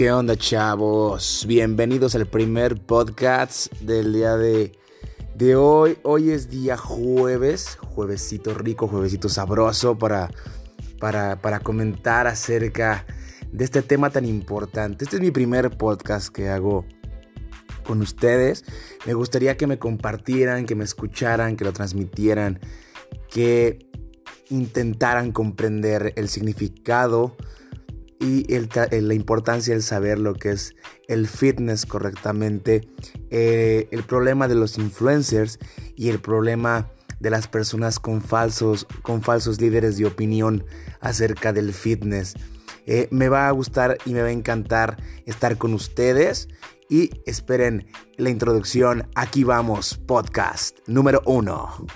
¿Qué onda chavos? Bienvenidos al primer podcast del día de, de hoy. Hoy es día jueves, juevesito rico, juevesito sabroso para, para, para comentar acerca de este tema tan importante. Este es mi primer podcast que hago con ustedes. Me gustaría que me compartieran, que me escucharan, que lo transmitieran, que intentaran comprender el significado y la importancia del saber lo que es el fitness correctamente, eh, el problema de los influencers y el problema de las personas con falsos, con falsos líderes de opinión acerca del fitness. Eh, me va a gustar y me va a encantar estar con ustedes y esperen la introducción. Aquí vamos, podcast número uno.